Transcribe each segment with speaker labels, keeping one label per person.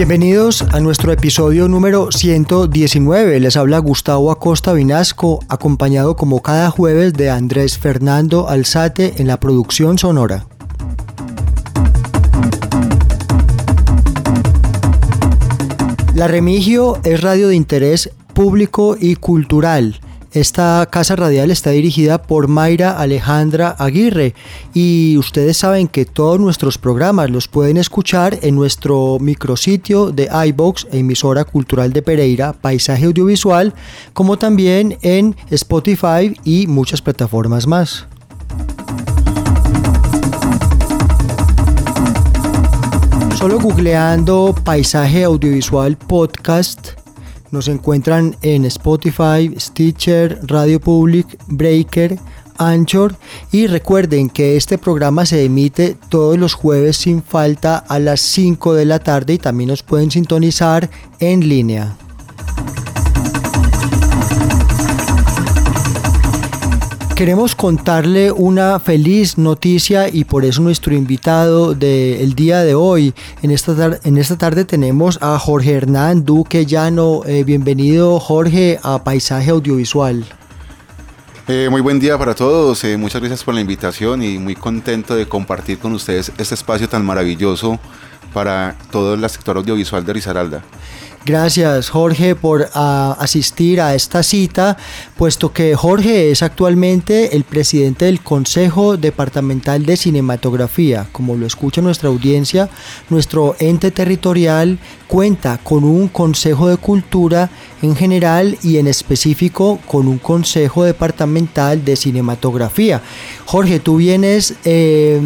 Speaker 1: Bienvenidos a nuestro episodio número 119. Les habla Gustavo Acosta Vinasco, acompañado como cada jueves de Andrés Fernando Alzate en la producción sonora. La Remigio es radio de interés público y cultural. Esta casa radial está dirigida por Mayra Alejandra Aguirre y ustedes saben que todos nuestros programas los pueden escuchar en nuestro micrositio de iBox, emisora cultural de Pereira, Paisaje Audiovisual, como también en Spotify y muchas plataformas más. Solo googleando Paisaje Audiovisual Podcast nos encuentran en Spotify, Stitcher, Radio Public, Breaker, Anchor y recuerden que este programa se emite todos los jueves sin falta a las 5 de la tarde y también nos pueden sintonizar en línea. Queremos contarle una feliz noticia y por eso nuestro invitado del día de hoy, en esta, en esta tarde tenemos a Jorge Hernán Duque Llano. Eh, bienvenido Jorge a Paisaje Audiovisual.
Speaker 2: Eh, muy buen día para todos, eh, muchas gracias por la invitación y muy contento de compartir con ustedes este espacio tan maravilloso para todo el sector audiovisual de Risaralda.
Speaker 1: Gracias Jorge por ah, asistir a esta cita, puesto que Jorge es actualmente el presidente del Consejo Departamental de Cinematografía. Como lo escucha nuestra audiencia, nuestro ente territorial cuenta con un Consejo de Cultura en general y en específico con un Consejo Departamental de Cinematografía. Jorge, tú vienes eh,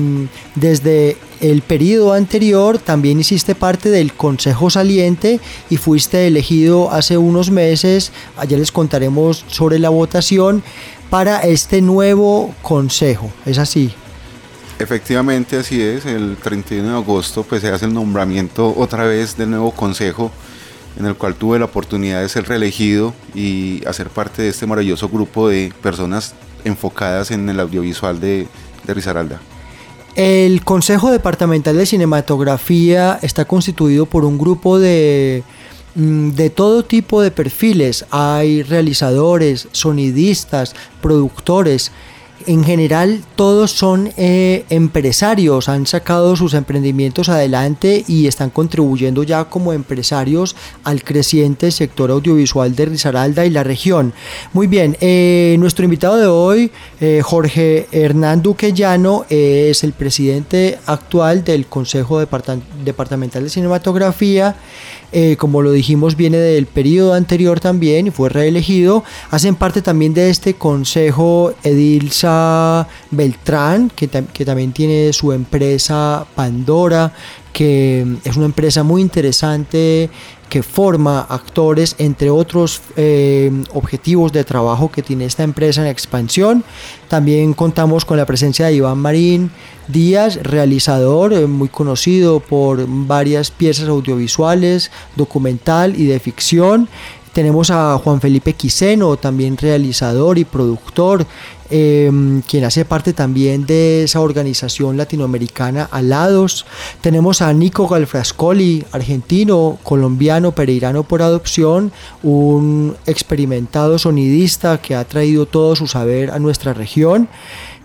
Speaker 1: desde el periodo anterior, también hiciste parte del Consejo Saliente y fuiste elegido hace unos meses, allá les contaremos sobre la votación, para este nuevo consejo. ¿Es así?
Speaker 2: Efectivamente así es, el 31 de agosto pues se hace el nombramiento otra vez del nuevo consejo en el cual tuve la oportunidad de ser reelegido y hacer parte de este maravilloso grupo de personas enfocadas en el audiovisual de, de Risaralda.
Speaker 1: El Consejo Departamental de Cinematografía está constituido por un grupo de, mm, de todo tipo de perfiles. Hay realizadores, sonidistas, productores. En general todos son eh, empresarios, han sacado sus emprendimientos adelante y están contribuyendo ya como empresarios al creciente sector audiovisual de Risaralda y la región. Muy bien, eh, nuestro invitado de hoy, eh, Jorge Hernán Duque Llano, es el presidente actual del Consejo Departa- Departamental de Cinematografía. Como lo dijimos, viene del periodo anterior también y fue reelegido. Hacen parte también de este consejo Edilsa Beltrán, que, tam- que también tiene su empresa Pandora, que mm, es una empresa muy interesante que forma actores, entre otros eh, objetivos de trabajo que tiene esta empresa en expansión. También contamos con la presencia de Iván Marín Díaz, realizador eh, muy conocido por varias piezas audiovisuales, documental y de ficción. Tenemos a Juan Felipe Quiseno, también realizador y productor, em, quien hace parte también de esa organización latinoamericana Alados. Tenemos a Nico Galfrascoli, argentino, colombiano, pereirano por adopción, un experimentado sonidista que ha traído todo su saber a nuestra región.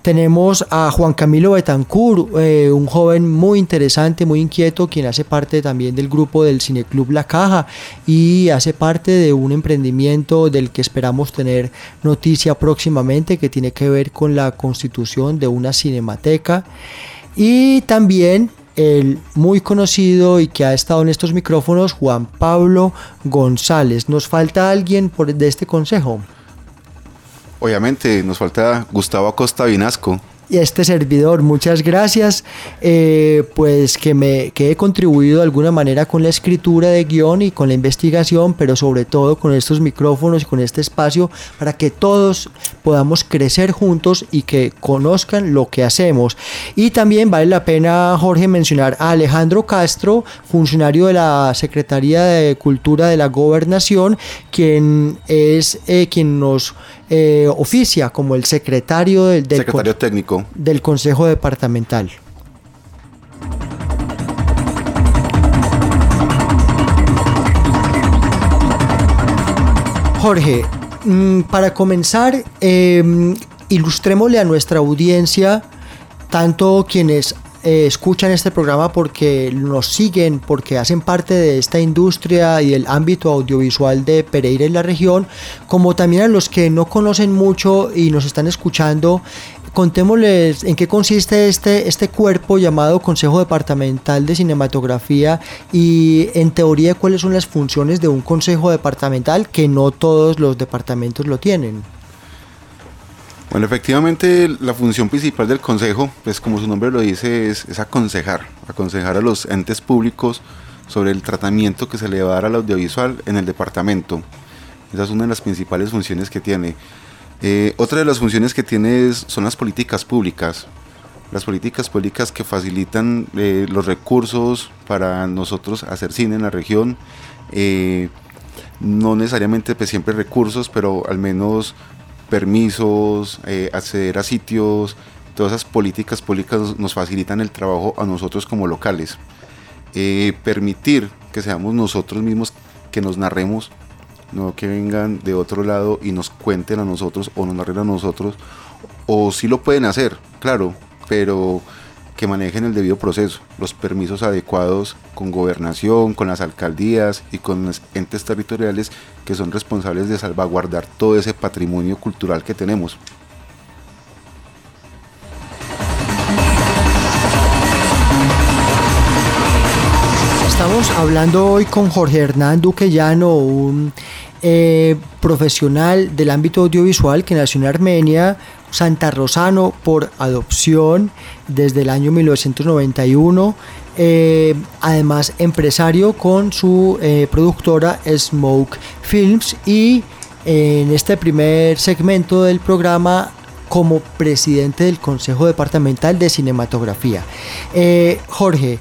Speaker 1: Tenemos a Juan Camilo Betancourt, eh, un joven muy interesante, muy inquieto, quien hace parte también del grupo del Cineclub La Caja y hace parte de un emprendimiento del que esperamos tener noticia próximamente que tiene que ver con la constitución de una cinemateca. Y también el muy conocido y que ha estado en estos micrófonos, Juan Pablo González. ¿Nos falta alguien por, de este consejo?
Speaker 2: Obviamente nos falta Gustavo Acosta Vinasco,
Speaker 1: y este servidor. Muchas gracias, eh, pues que, me, que he contribuido de alguna manera con la escritura de guion y con la investigación, pero sobre todo con estos micrófonos y con este espacio para que todos podamos crecer juntos y que conozcan lo que hacemos. Y también vale la pena, Jorge, mencionar a Alejandro Castro, funcionario de la Secretaría de Cultura de la Gobernación, quien es eh, quien nos eh, oficia como el secretario del,
Speaker 2: secretario técnico
Speaker 1: del Consejo Departamental. Jorge, mm, para comenzar, eh, ilustrémosle a nuestra audiencia, tanto quienes eh, escuchan este programa porque nos siguen, porque hacen parte de esta industria y del ámbito audiovisual de Pereira y la región, como también a los que no conocen mucho y nos están escuchando. Contémosles en qué consiste este, este cuerpo llamado Consejo Departamental de Cinematografía y en teoría cuáles son las funciones de un Consejo Departamental que no todos los departamentos lo tienen.
Speaker 2: Bueno, efectivamente la función principal del Consejo, pues como su nombre lo dice, es, aconsejar, aconsejar a los entes públicos sobre el tratamiento que se le va a dar al audiovisual en el departamento. Esa es una de las principales funciones que tiene. Eh, otra de las funciones que tiene son las políticas públicas. Las políticas públicas que facilitan eh, los recursos para nosotros hacer cine en la región. Eh, no necesariamente pues, siempre recursos, pero al menos permisos, eh, acceder a sitios, todas esas políticas públicas nos facilitan el trabajo a nosotros como locales. Eh, permitir que seamos nosotros mismos que nos narremos, no que vengan de otro lado y nos cuenten a nosotros o nos narren a nosotros, o si lo pueden hacer, claro, pero que manejen el debido proceso, los permisos adecuados con gobernación, con las alcaldías y con entes territoriales que son responsables de salvaguardar todo ese patrimonio cultural que tenemos.
Speaker 1: Estamos hablando hoy con Jorge Hernán Duquellano, un eh, profesional del ámbito audiovisual que nació en Armenia, Santa Rosano por adopción desde el año 1991. Eh, además, empresario con su eh, productora Smoke Films y en este primer segmento del programa como presidente del Consejo Departamental de Cinematografía. Eh, Jorge,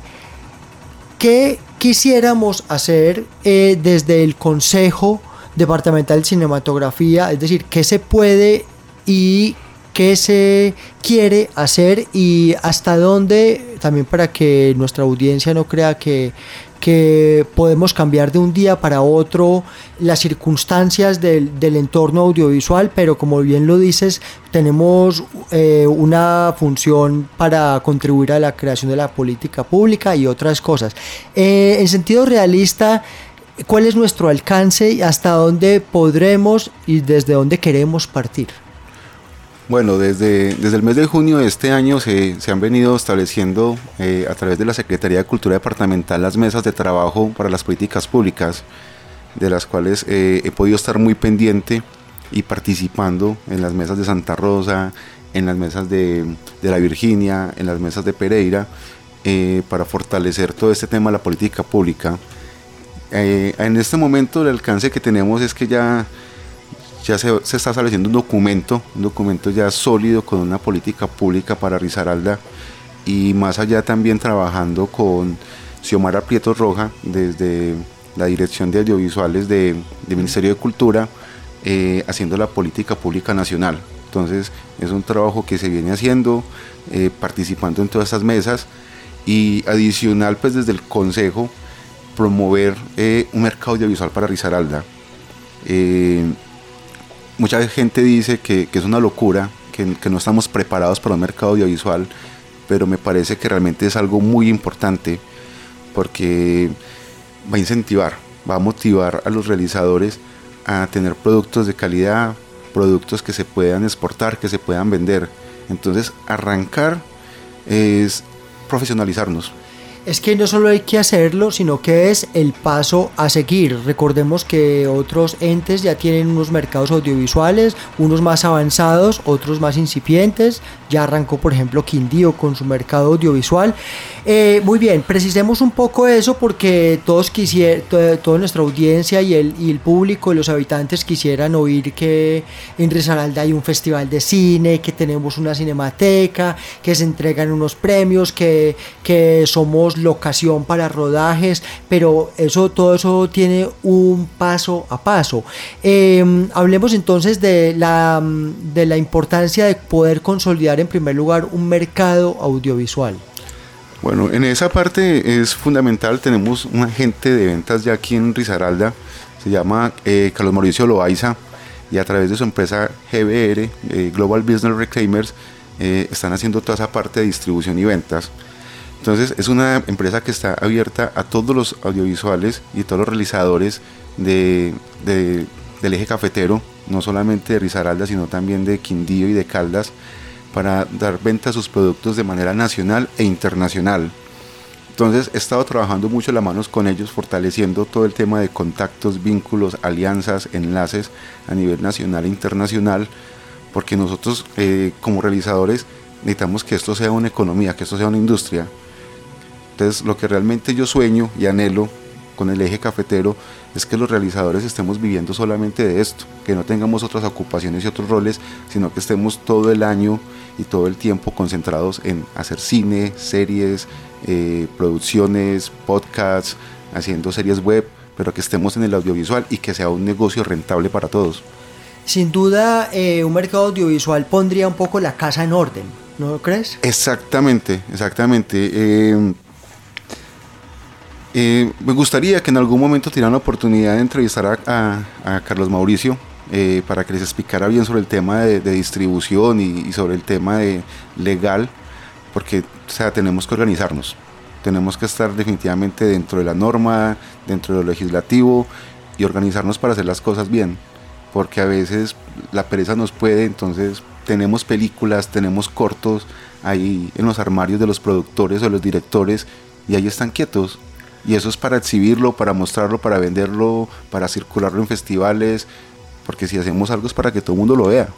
Speaker 1: ¿qué quisiéramos hacer desde el Consejo Departamental de Cinematografía? Es decir, ¿qué se puede y qué se quiere hacer y hasta dónde, también para que nuestra audiencia no crea que, que podemos cambiar de un día para otro las circunstancias del, entorno audiovisual, pero como bien lo dices, tenemos eh, una función para contribuir a la creación de la política pública y otras cosas. Eh, en sentido realista, ¿cuál es nuestro alcance y hasta dónde podremos y desde dónde queremos partir?
Speaker 2: Bueno, desde, desde el mes de junio de este año se, han venido estableciendo eh, a través de la Secretaría de Cultura Departamental las mesas de trabajo para las políticas públicas, de las cuales eh, he podido estar muy pendiente y participando en las mesas de Santa Rosa, en las mesas de, la Virginia, en las mesas de Pereira, eh, para fortalecer todo este tema de la política pública. en este momento el alcance que tenemos es que ya ya se, está estableciendo un documento, un documento ya sólido con una política pública para Risaralda y más allá también trabajando con Xiomara Prieto Roja desde, la dirección de audiovisuales del Ministerio de Cultura, eh, haciendo la política pública nacional. Entonces es un trabajo que se viene haciendo, eh, participando en todas estas mesas y adicional pues desde el Consejo promover eh, un mercado audiovisual para Risaralda. Mucha gente dice que, es una locura, que, que, no estamos preparados para un mercado audiovisual, pero me parece que realmente es algo muy importante porque va a incentivar, va a motivar a los realizadores a tener productos de calidad, productos que se puedan exportar, que se puedan vender. Entonces, arrancar es profesionalizarnos
Speaker 1: es que no solo hay que hacerlo, sino que es el paso a seguir. Recordemos que otros entes ya tienen unos mercados audiovisuales, unos más avanzados, otros más incipientes. Ya arrancó, por ejemplo, Quindío con su mercado audiovisual. Eh, muy bien, precisemos un poco eso porque todos quisieran, toda nuestra audiencia y el, y el público los habitantes quisieran oír que en Risaralda hay un festival de cine, que tenemos una cinemateca, que se entregan unos premios, que, que somos locación para rodajes, pero eso, todo eso tiene un paso a paso. Em, hablemos entonces de la, de la importancia de poder consolidar en primer lugar un mercado audiovisual.
Speaker 2: Bueno, en esa parte es fundamental, tenemos un agente de ventas ya aquí en Risaralda, se llama eh, Carlos Mauricio Loaiza, y a través de su empresa GBR, eh, Global Business Reclaimers, eh, están haciendo toda esa parte de distribución y ventas. Entonces es una empresa que está abierta a todos los audiovisuales y todos los realizadores de, del eje cafetero, no solamente de Risaralda, sino también de Quindío y de Caldas, para dar venta a sus productos de manera nacional e internacional. Entonces he estado trabajando mucho la manos con ellos, fortaleciendo todo el tema de contactos, vínculos, alianzas, enlaces a nivel nacional e internacional, porque nosotros eh, como realizadores necesitamos que esto sea una economía, que esto sea una industria, entonces, lo que realmente yo sueño y anhelo con el eje cafetero es que los realizadores estemos viviendo solamente de esto, que no tengamos otras ocupaciones y otros roles, sino que estemos todo el año y todo el tiempo concentrados en hacer cine, series, eh, producciones, podcasts, haciendo series web, pero que estemos en el audiovisual y que sea un negocio rentable para todos.
Speaker 1: Sin duda, eh, un mercado audiovisual pondría un poco la casa en orden, ¿no lo crees?
Speaker 2: Exactamente, exactamente. Eh, me gustaría que en algún momento tuvieran la oportunidad de entrevistar a, Carlos Mauricio eh, para que les explicara bien sobre el tema de, distribución y, sobre el tema de legal, porque o sea, tenemos que organizarnos, tenemos que estar definitivamente dentro de la norma, dentro de lo legislativo y organizarnos para hacer las cosas bien, porque a veces la pereza nos puede, entonces tenemos películas, tenemos cortos ahí en los armarios de los productores o los directores y ahí están quietos y eso es para exhibirlo, para mostrarlo, para venderlo, para circularlo en festivales, porque si hacemos algo es para que todo el mundo lo vea.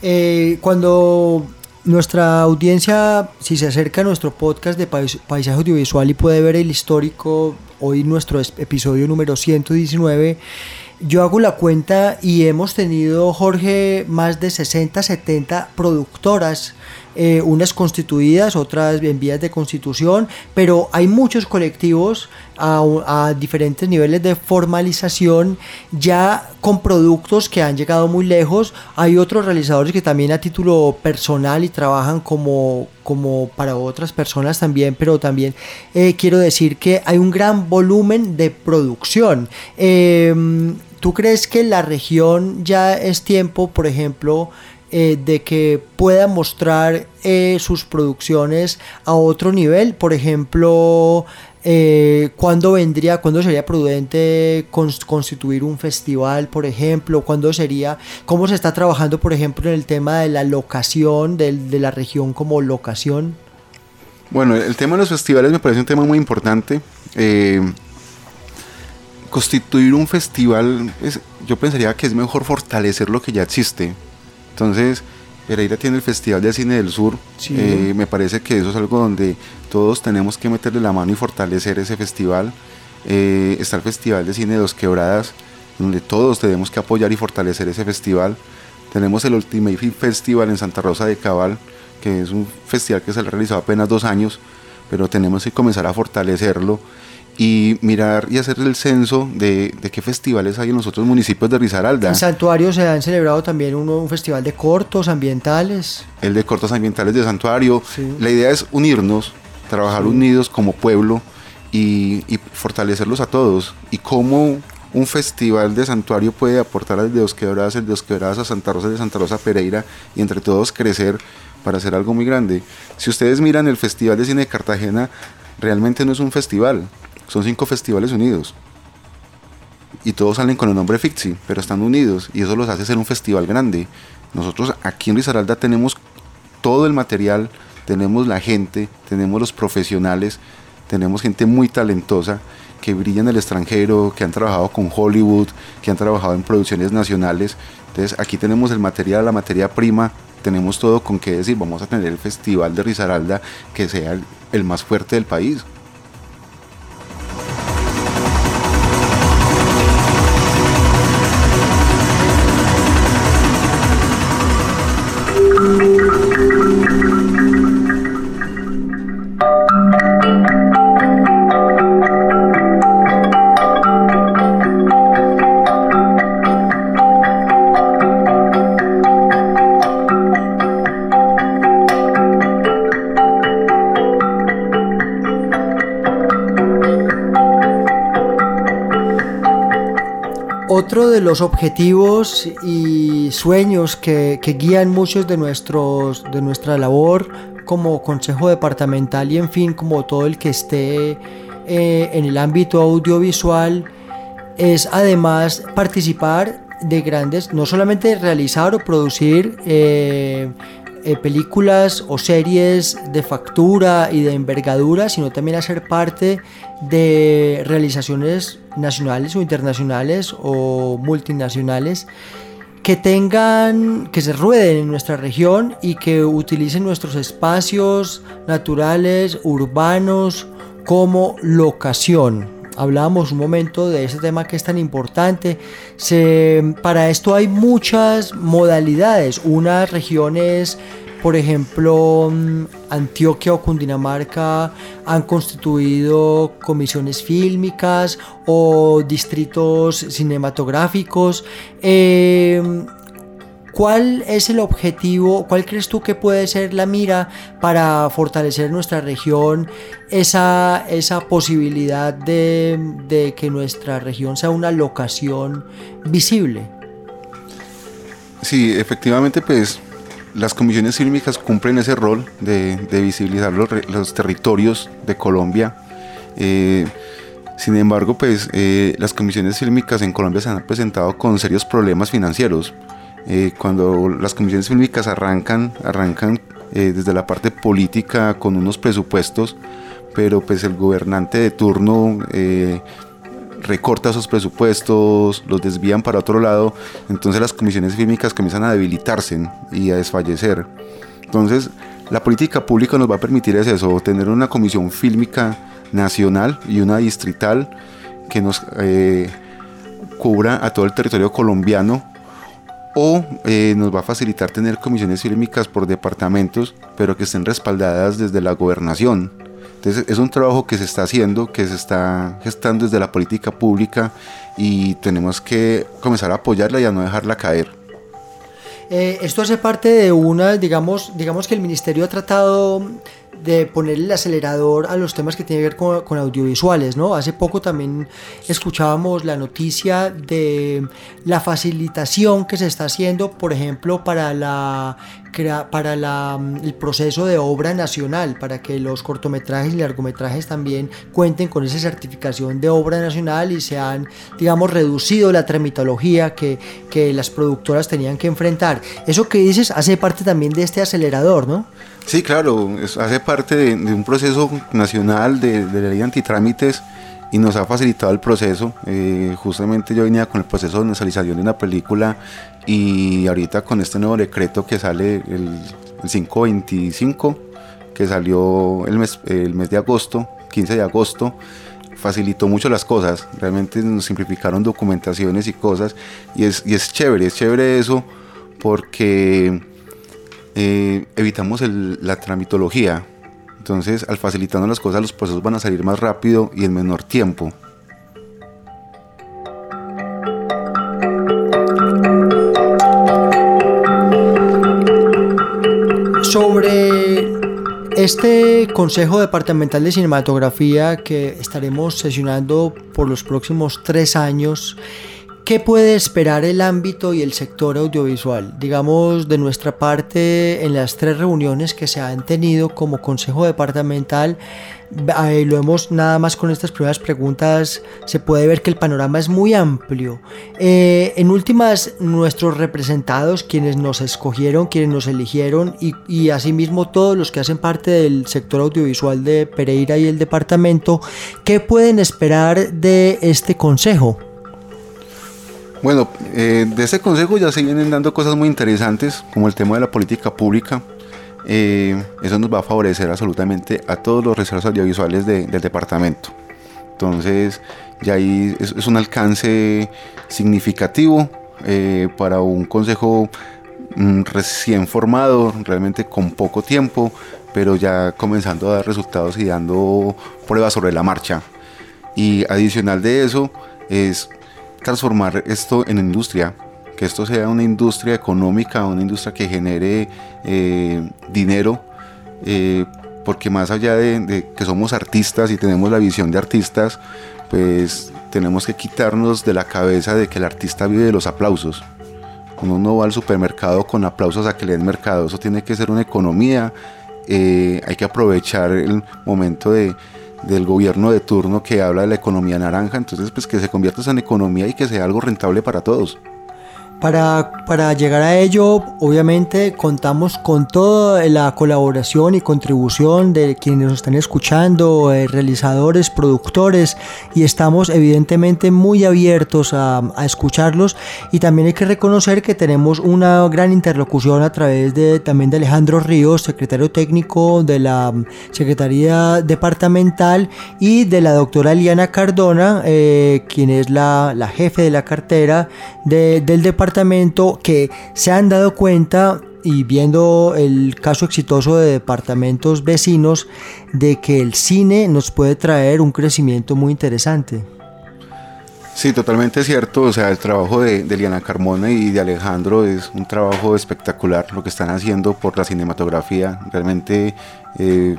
Speaker 1: Eh, cuando nuestra audiencia, si se acerca a nuestro podcast de paisaje audiovisual y puede ver el histórico, hoy nuestro episodio número 119, yo hago la cuenta y hemos tenido, Jorge, más de 60, 70 productoras eh, unas constituidas, otras en vías de constitución, pero hay muchos colectivos a, diferentes niveles de formalización ya con productos que han llegado muy lejos. Hay otros realizadores que también a título personal y trabajan como, como para otras personas también, pero también eh, quiero decir que hay un gran volumen de producción. Em, ¿Tú crees que la región ya es tiempo, por ejemplo, eh, de que pueda mostrar eh, sus producciones a otro nivel. Por ejemplo, eh, ¿cuándo vendría, cuándo sería prudente constituir un festival, por ejemplo? ¿Cuándo sería, cómo se está trabajando, por ejemplo, en el tema de la locación, de, la región como locación?
Speaker 2: Bueno, el tema de los festivales me parece un tema muy importante. constituir un festival, yo pensaría que es mejor fortalecer lo que ya existe. Entonces, Pereira tiene el Festival de Cine del Sur. Eh, me parece que eso es algo donde todos tenemos que meterle la mano y fortalecer ese festival. Eh, está el Festival de Cine de Dos Quebradas, donde todos tenemos que apoyar y fortalecer ese festival. Tenemos el Ultimate Film Festival en Santa Rosa de Cabal, que es un festival que se ha realizado apenas dos años, pero tenemos que comenzar a fortalecerlo. Y mirar y hacer el censo de, de, qué festivales hay en los otros municipios de Risaralda.
Speaker 1: En Santuario se han celebrado también uno, un festival de cortos ambientales.
Speaker 2: El de cortos ambientales de Santuario. La idea es unirnos, trabajar unidos como pueblo y, y, fortalecerlos a todos. Y cómo un festival de Santuario puede aportar al de Dos Quebradas, el de Dos Quebradas a Santa Rosa de Santa Rosa Pereira y entre todos crecer para hacer algo muy grande. Si ustedes miran el Festival de Cine de Cartagena, realmente no es un festival, son cinco festivales unidos. Y todos salen con el nombre Fixi, pero están unidos y eso los hace ser un festival grande. Nosotros aquí en Risaralda tenemos todo el material, tenemos la gente, tenemos los profesionales, tenemos gente muy talentosa que brilla en el extranjero, que han trabajado con Hollywood, que han trabajado en producciones nacionales. Entonces aquí tenemos el material, la materia prima, tenemos todo con qué decir. Vamos a tener el festival de Risaralda que sea el, el más fuerte del país.
Speaker 1: Otro de los objetivos y sueños que, guían muchos de, nuestros, de nuestra labor como consejo departamental y en fin como todo el que esté eh, en el ámbito audiovisual es además participar de grandes, no solamente realizar o producir eh, eh, películas o series de factura y de envergadura, sino también hacer parte de realizaciones nacionales o internacionales o multinacionales que tengan, que se rueden en nuestra región y que utilicen nuestros espacios naturales, urbanos, como locación. Hablábamos un momento de ese tema que es tan importante. Para esto hay muchas modalidades. Unas regiones por ejemplo, mm, Antioquia o Cundinamarca han constituido comisiones fílmicas o distritos cinematográficos. Em, ¿Cuál es el objetivo? ¿Cuál crees tú que puede ser la mira para fortalecer nuestra región? Esa, esa posibilidad de, que nuestra región sea una locación visible.
Speaker 2: Sí, efectivamente, pues las comisiones fílmicas cumplen ese rol de, visibilizar los, territorios de Colombia. Eh, sin embargo, pues eh, las comisiones fílmicas en Colombia se han presentado con serios problemas financieros. Eh, cuando las comisiones fílmicas arrancan, arrancan desde la parte política con unos presupuestos, pero pues el gobernante de turno recorta esos presupuestos, los desvían para otro lado, entonces las comisiones fílmicas comienzan a debilitarse y a desfallecer. Entonces, la política pública nos va a permitir eso, tener una comisión fílmica nacional y una distrital que nos eh, cubra a todo el territorio colombiano o eh, nos va a facilitar tener comisiones fílmicas por departamentos, pero que estén respaldadas desde la gobernación. Entonces es un trabajo que se está haciendo, que se está gestando desde la política pública y tenemos que comenzar a apoyarla y a no dejarla caer.
Speaker 1: Eh, esto hace parte de una, digamos, digamos que el ministerio ha tratado de ponerle el acelerador a los temas que tienen que ver con, audiovisuales, ¿no? Hace poco también escuchábamos la noticia de la facilitación que se está haciendo, por ejemplo, para la para la, el proceso de obra nacional, para que los cortometrajes y largometrajes también cuenten con esa certificación de obra nacional y se han, digamos, reducido la tramitología que, que las productoras tenían que enfrentar. Eso que dices hace parte también de este acelerador, ¿no?
Speaker 2: Sí, claro, hace parte de, un proceso nacional de, de, ley antitrámites y nos ha facilitado el proceso. Eh, justamente yo venía con el proceso de nacionalización de una película y ahorita con este nuevo decreto que sale el, 525, que salió el mes, el mes de agosto, 15 de agosto, facilitó mucho las cosas, realmente nos simplificaron documentaciones y cosas y es, y es chévere, es chévere eso porque eh, evitamos la tramitología. Entonces, al facilitarnos las cosas, los procesos van a salir más rápido y en menor tiempo.
Speaker 1: Sobre este Consejo Departamental de Cinematografía que estaremos sesionando por los próximos tres años, ¿Qué puede esperar el ámbito y el sector audiovisual? Digamos, de nuestra parte, en las tres reuniones que se han tenido como Consejo Departamental, lo hemos nada más con estas primeras preguntas, se puede ver que el panorama es muy amplio. Eh, en últimas, nuestros representados, quienes nos escogieron, quienes nos eligieron y asimismo todos los que hacen parte del sector audiovisual de Pereira y el departamento, ¿qué pueden esperar de este consejo?
Speaker 2: Bueno, eh, de ese consejo ya se vienen dando cosas muy interesantes, como el tema de la política pública. Eh, eso nos va a favorecer absolutamente a todos los reservas audiovisuales del departamento. Entonces, ya ahí es, un alcance significativo eh, para un consejo mm, recién formado, realmente con poco tiempo, pero ya comenzando a dar resultados y dando pruebas sobre la marcha. Y adicional de eso, es transformar esto en industria, que esto sea una industria económica, una industria que genere eh, dinero, eh, porque más allá de, que somos artistas y tenemos la visión de artistas, pues tenemos que quitarnos de la cabeza de que el artista vive de los aplausos. Uno no va al supermercado con aplausos a que le den mercado, eso tiene que ser una economía, eh, hay que aprovechar el momento de, del gobierno de turno que habla de la economía naranja, entonces pues que se convierta en economía y que sea algo rentable para todos.
Speaker 1: Para, llegar a ello, obviamente contamos con toda la colaboración y contribución de quienes nos están escuchando, eh, realizadores, productores, y estamos evidentemente muy abiertos a, escucharlos. Y también hay que reconocer que tenemos una gran interlocución a través de también de Alejandro Ríos, secretario técnico de la Secretaría Departamental, y de la doctora Liana Cardona, eh, quien es la, jefe de la cartera del departamento que se han dado cuenta y viendo el caso exitoso de departamentos vecinos de que el cine nos puede traer un crecimiento muy interesante.
Speaker 2: Sí, totalmente cierto. O sea, el trabajo de, Liana Carmona y de Alejandro es un trabajo espectacular lo que están haciendo por la cinematografía. Realmente eh,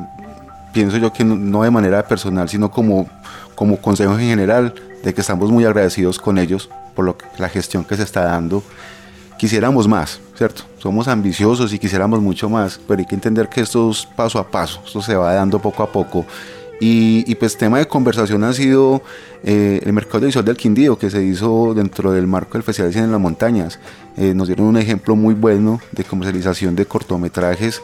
Speaker 2: pienso yo que no de manera personal, sino como, como consejo en general, de que estamos muy agradecidos con ellos por lo la gestión que se está dando. Quisiéramos más, ¿cierto? Somos ambiciosos y quisiéramos mucho más, pero hay que entender que esto es paso a paso, esto se va dando poco a poco. Y, pues tema de conversación ha sido eh, el mercado de visual del Quindío que se hizo dentro del marco del Festival de Cine en las Montañas. Eh, nos dieron un ejemplo muy bueno de comercialización de cortometrajes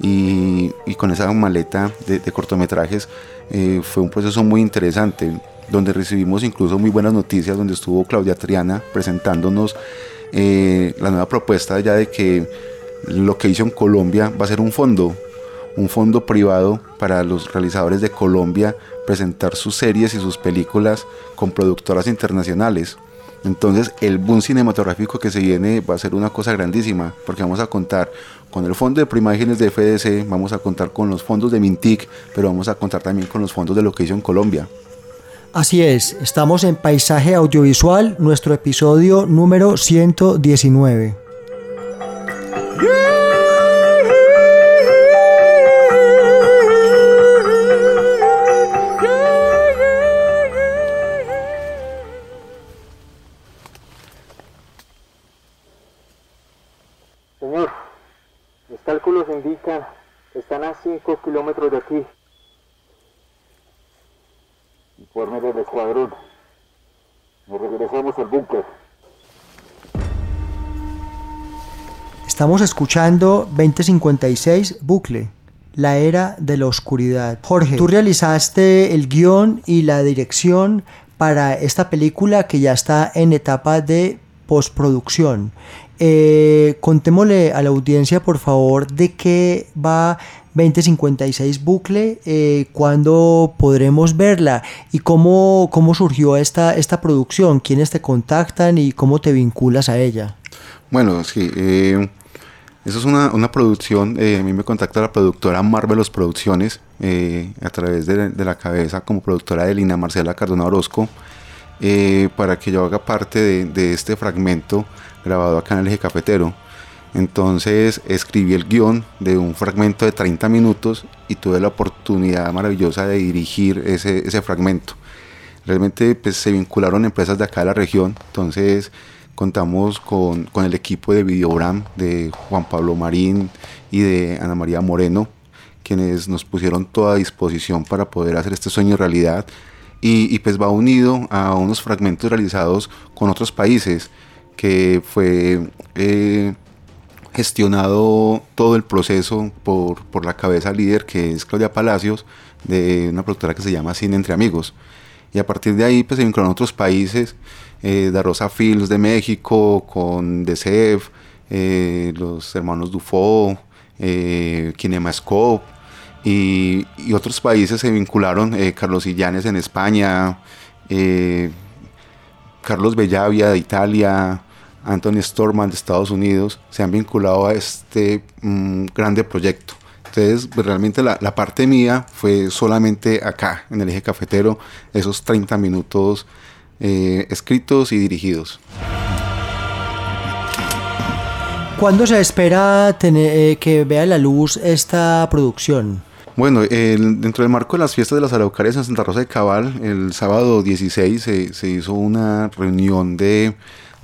Speaker 2: y, con esa maleta de, cortometrajes eh, fue un proceso muy interesante donde recibimos incluso muy buenas noticias, donde estuvo Claudia Triana presentándonos eh, la nueva propuesta ya de que lo que hizo en Colombia va a ser un fondo, un fondo privado para los realizadores de Colombia presentar sus series y sus películas con productoras internacionales. Entonces el boom cinematográfico que se viene va a ser una cosa grandísima, porque vamos a contar con el fondo de Primágenes de FDC, vamos a contar con los fondos de Mintic, pero vamos a contar también con los fondos de lo que hizo en Colombia.
Speaker 1: Así es, estamos en Paisaje Audiovisual, nuestro episodio número 119.
Speaker 3: Señor,
Speaker 1: Estamos escuchando 2056 Bucle, la era de la oscuridad. Jorge, tú realizaste el guion y la dirección para esta película que ya está en etapa de postproducción. Eh, contémosle a la audiencia, por favor, de qué va 2056 Bucle, eh, cuándo podremos verla y cómo, cómo surgió esta, esta producción, quiénes te contactan y cómo te vinculas a ella.
Speaker 2: Bueno, sí, eh, eso es una, una producción, eh, a mí me contacta la productora Marvelos Producciones, eh, a través de, la cabeza como productora de Lina Marcela Cardona Orozco, eh, para que yo haga parte de, de, este fragmento grabado acá en el eje cafetero. Entonces escribí el guion de un fragmento de 30 minutos y tuve la oportunidad maravillosa de dirigir ese, ese fragmento. Realmente pues, se vincularon empresas de acá de la región, entonces contamos con, con el equipo de Videobram de Juan Pablo Marín y de Ana María Moreno, quienes nos pusieron toda disposición para poder hacer este sueño realidad. Y, y, pues va unido a unos fragmentos realizados con otros países que fue eh, gestionado todo el proceso por, por, la cabeza líder que es Claudia Palacios de una productora que se llama Cine Entre Amigos y a partir de ahí pues se vincularon otros países eh, Films de México con DCF eh, los hermanos Dufo eh, Kinemascope y, otros países se vincularon, eh, Carlos Illanes en España, eh, Carlos Bellavia de Italia, Anthony Storman de Estados Unidos, se han vinculado a este mm, grande proyecto. Entonces, pues, realmente la, parte mía fue solamente acá, en el eje cafetero, esos 30 minutos eh, escritos y dirigidos.
Speaker 1: ¿Cuándo se espera tener, que vea la luz esta producción?
Speaker 2: Bueno, dentro del marco de las fiestas de las Araucarias en Santa Rosa de Cabal, el sábado 16 se, hizo una reunión de,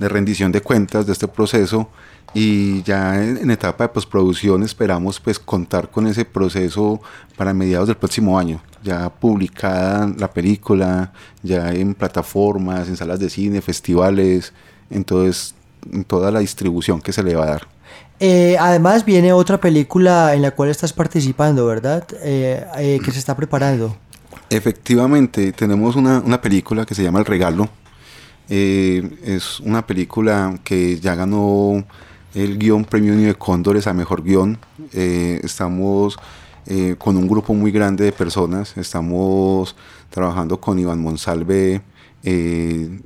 Speaker 2: rendición de cuentas de este proceso y ya en, etapa de postproducción esperamos pues contar con ese proceso para mediados del próximo año, ya publicada la película, ya en plataformas, en salas de cine, festivales, entonces en toda la distribución que se le va a dar.
Speaker 1: Eh, además viene otra película en la cual estás participando, ¿verdad? Eh, eh, que se está preparando.
Speaker 2: Efectivamente, tenemos una, película que se llama El Regalo. Es una película que ya ganó el guion Premio de Cóndores a Mejor Guión. estamos con un grupo muy grande de personas. Estamos trabajando con Iván Monsalve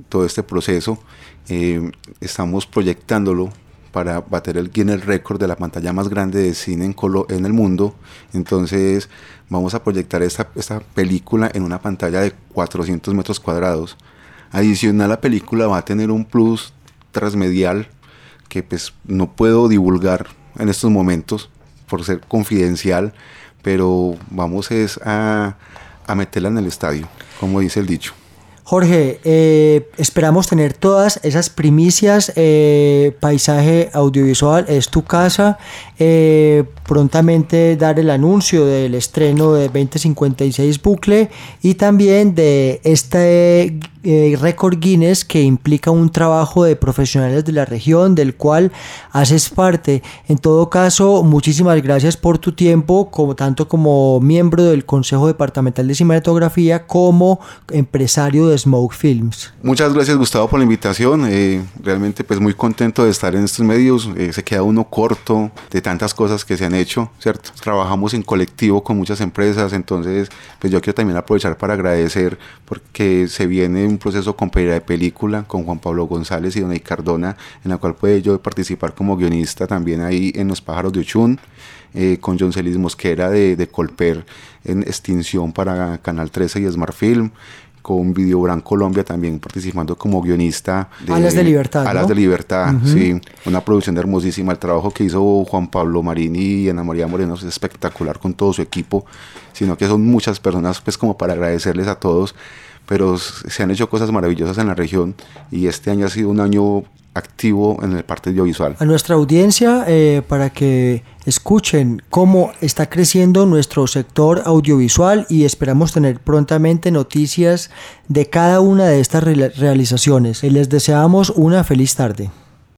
Speaker 2: todo este proceso. estamos proyectándolo para bater el Guinness Record de la pantalla más grande de cine en, en el mundo. Entonces vamos a proyectar esta, esta película en una pantalla de 400 metros cuadrados. Adicional, la película va a tener un plus transmedial que pues no puedo divulgar en estos momentos por ser confidencial, pero vamos es a, a meterla en el estadio, como dice el dicho.
Speaker 1: Jorge, eh, esperamos tener todas esas primicias. Eh, paisaje audiovisual es tu casa. Eh, prontamente dar el anuncio del estreno de 2056 Bucle y también de este récord Guinness que implica un trabajo de profesionales de la región del cual haces parte. En todo caso, muchísimas gracias por tu tiempo, como, tanto como miembro del Consejo Departamental de Cinematografía como empresario de Smoke Films.
Speaker 2: Muchas gracias Gustavo por la invitación. Eh, realmente pues muy contento de estar en estos medios. Eh, se queda uno corto de tantas cosas que se han hecho, ¿cierto? Trabajamos en colectivo con muchas empresas, entonces pues yo quiero también aprovechar para agradecer porque se viene un proceso con de película con Juan Pablo González y Donay Cardona, en la cual puede yo participar como guionista también ahí en Los Pájaros de Uchún. Eh, con John Celis Mosquera de, de, Colper en Extinción para Canal 13 y Smart Film, con Videobran Colombia también participando como guionista.
Speaker 1: De, Alas de Libertad.
Speaker 2: Alas de Libertad, sí. Una producción hermosísima. El trabajo que hizo Juan Pablo Marini y Ana María Moreno es espectacular con todo su equipo, sino que son muchas personas, pues como para agradecerles a todos pero se han hecho cosas maravillosas en la región y este año ha sido un año activo en el parte audiovisual.
Speaker 1: A nuestra audiencia, eh, para que escuchen cómo está creciendo nuestro sector audiovisual y esperamos tener prontamente noticias de cada una de estas realizaciones. Les deseamos una feliz tarde.